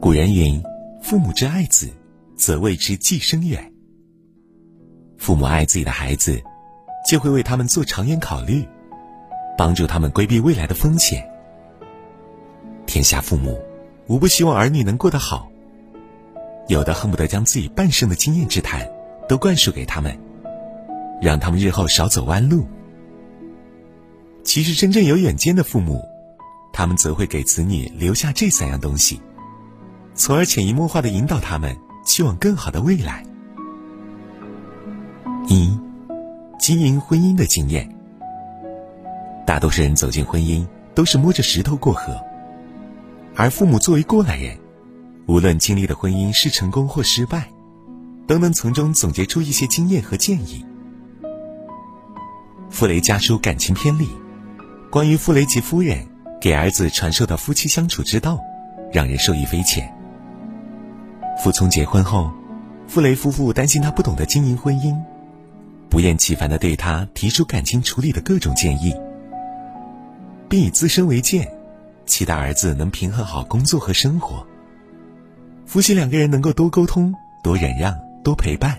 古人云：“父母之爱子，则为之计深远。”父母爱自己的孩子，就会为他们做长远考虑，帮助他们规避未来的风险。天下父母，无不希望儿女能过得好，有的恨不得将自己半生的经验之谈都灌输给他们，让他们日后少走弯路。其实，真正有远见的父母，他们则会给子女留下这三样东西，从而潜移默化的引导他们去往更好的未来。一，经营婚姻的经验。大多数人走进婚姻都是摸着石头过河，而父母作为过来人，无论经历的婚姻是成功或失败，都能从中总结出一些经验和建议。傅雷家书感情篇里。关于傅雷吉夫人给儿子传授的夫妻相处之道，让人受益匪浅。傅聪结婚后，傅雷夫妇担心他不懂得经营婚姻，不厌其烦地对他提出感情处理的各种建议，并以自身为鉴，期待儿子能平衡好工作和生活。夫妻两个人能够多沟通、多忍让、多陪伴。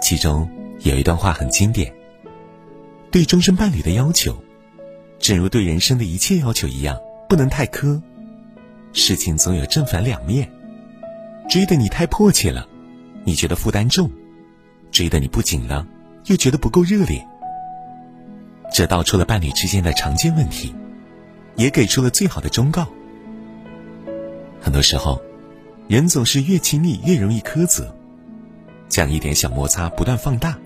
其中有一段话很经典：对终身伴侣的要求。正如对人生的一切要求一样，不能太苛。事情总有正反两面，追的你太迫切了，你觉得负担重；追的你不紧了，又觉得不够热烈。这道出了伴侣之间的常见问题，也给出了最好的忠告。很多时候，人总是越亲密越容易苛责，将一点小摩擦不断放大，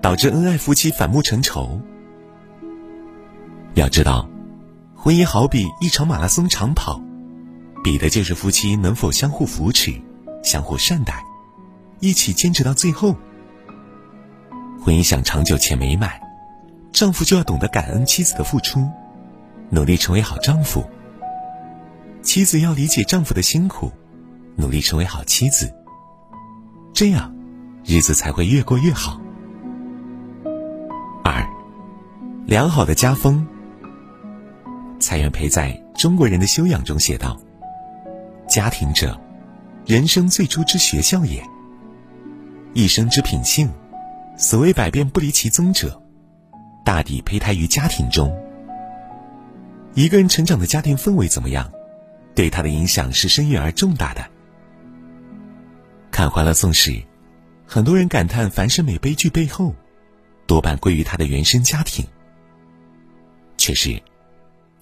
导致恩爱夫妻反目成仇。要知道，婚姻好比一场马拉松长跑，比的就是夫妻能否相互扶持、相互善待，一起坚持到最后。婚姻想长久且美满，丈夫就要懂得感恩妻子的付出，努力成为好丈夫；妻子要理解丈夫的辛苦，努力成为好妻子。这样，日子才会越过越好。二，良好的家风。蔡元培在中国人的修养中写道：“家庭者，人生最初之学校也。一生之品性，所谓百变不离其宗者，大抵胚胎于家庭中。一个人成长的家庭氛围怎么样，对他的影响是深远而重大的。看《欢乐颂》时，很多人感叹樊胜美悲剧背后，多半归于她的原生家庭。确实。”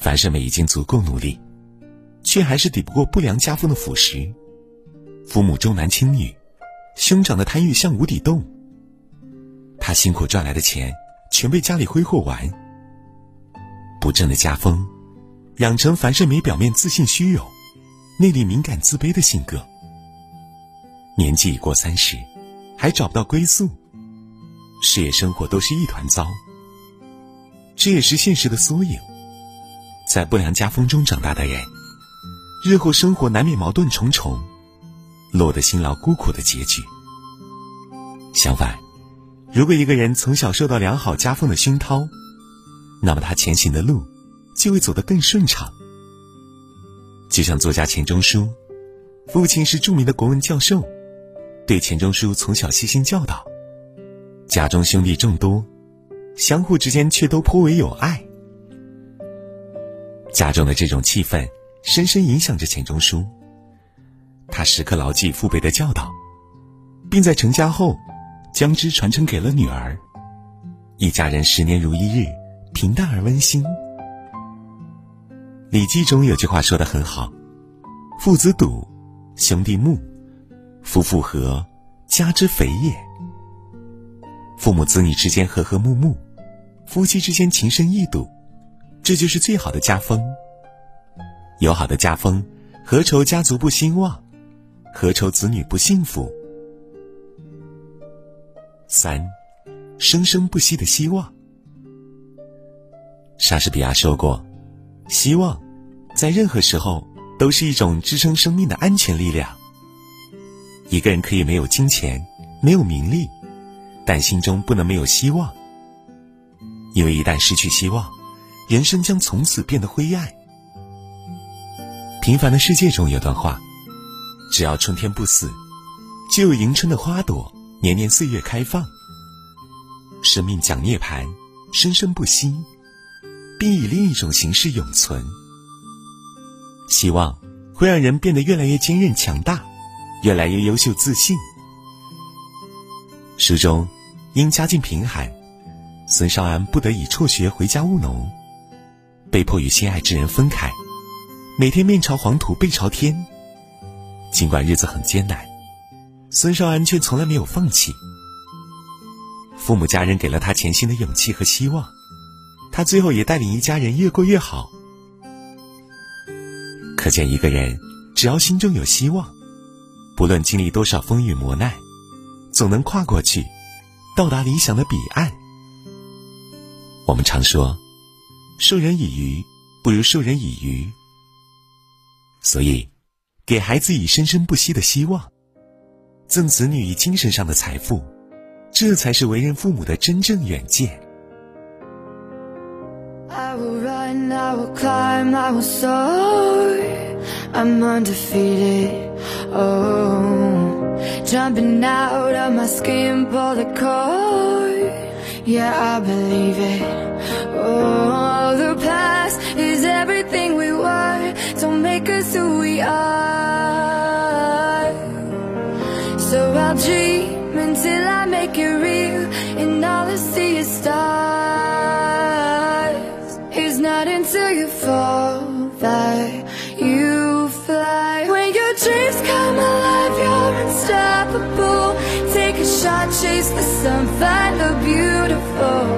樊胜美已经足够努力，却还是抵不过不良家风的腐蚀。父母重男轻女，兄长的贪欲像无底洞。他辛苦赚来的钱全被家里挥霍完。不正的家风，养成樊胜美表面自信虚荣，内里敏感自卑的性格。年纪已过三十，还找不到归宿，事业生活都是一团糟。这也是现实的缩影。在不良家风中长大的人，日后生活难免矛盾重重，落得辛劳孤苦的结局。相反，如果一个人从小受到良好家风的熏陶，那么他前行的路就会走得更顺畅。就像作家钱钟书，父亲是著名的国文教授，对钱钟书从小悉心教导，家中兄弟众多，相互之间却都颇为有爱。家中的这种气氛，深深影响着钱钟书。他时刻牢记父辈的教导，并在成家后，将之传承给了女儿。一家人十年如一日，平淡而温馨。《礼记》中有句话说的很好：“父子笃，兄弟睦，夫妇和，家之肥也。”父母子女之间和和睦睦，夫妻之间情深意笃。这就是最好的家风。友好的家风，何愁家族不兴旺？何愁子女不幸福？三，生生不息的希望。莎士比亚说过：“希望，在任何时候都是一种支撑生命的安全力量。”一个人可以没有金钱，没有名利，但心中不能没有希望，因为一旦失去希望，人生将从此变得灰暗。平凡的世界中有段话：只要春天不死，就有迎春的花朵年年岁月开放。生命讲涅槃，生生不息，并以另一种形式永存。希望会让人变得越来越坚韧强大，越来越优秀自信。书中因家境贫寒，孙少安不得已辍学回家务农，被迫与心爱之人分开，每天面朝黄土背朝天。尽管日子很艰难，孙少安却从来没有放弃。父母家人给了他前行的勇气和希望，他最后也带领一家人越过越好。可见，一个人只要心中有希望，不论经历多少风雨磨难，总能跨过去，到达理想的彼岸。我们常说，授人以鱼不如授人以渔，所以，给孩子以生生不息的希望，赠子女以精神上的财富。这才是为人父母的真正远见。I will run, I will climb, I will soar. I'm undefeated. Oh, jumping out of my skin, pull the cord. Yeah, I believe it. Oh, the past is. Make us who we are. So I'll dream until I make it real And all I see is stars. It's not until you fall that you fly. When your dreams come alive, you're unstoppable. Take a shot, chase the sun, find the beautiful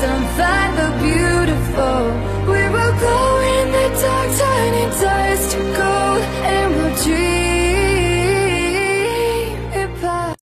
some fiber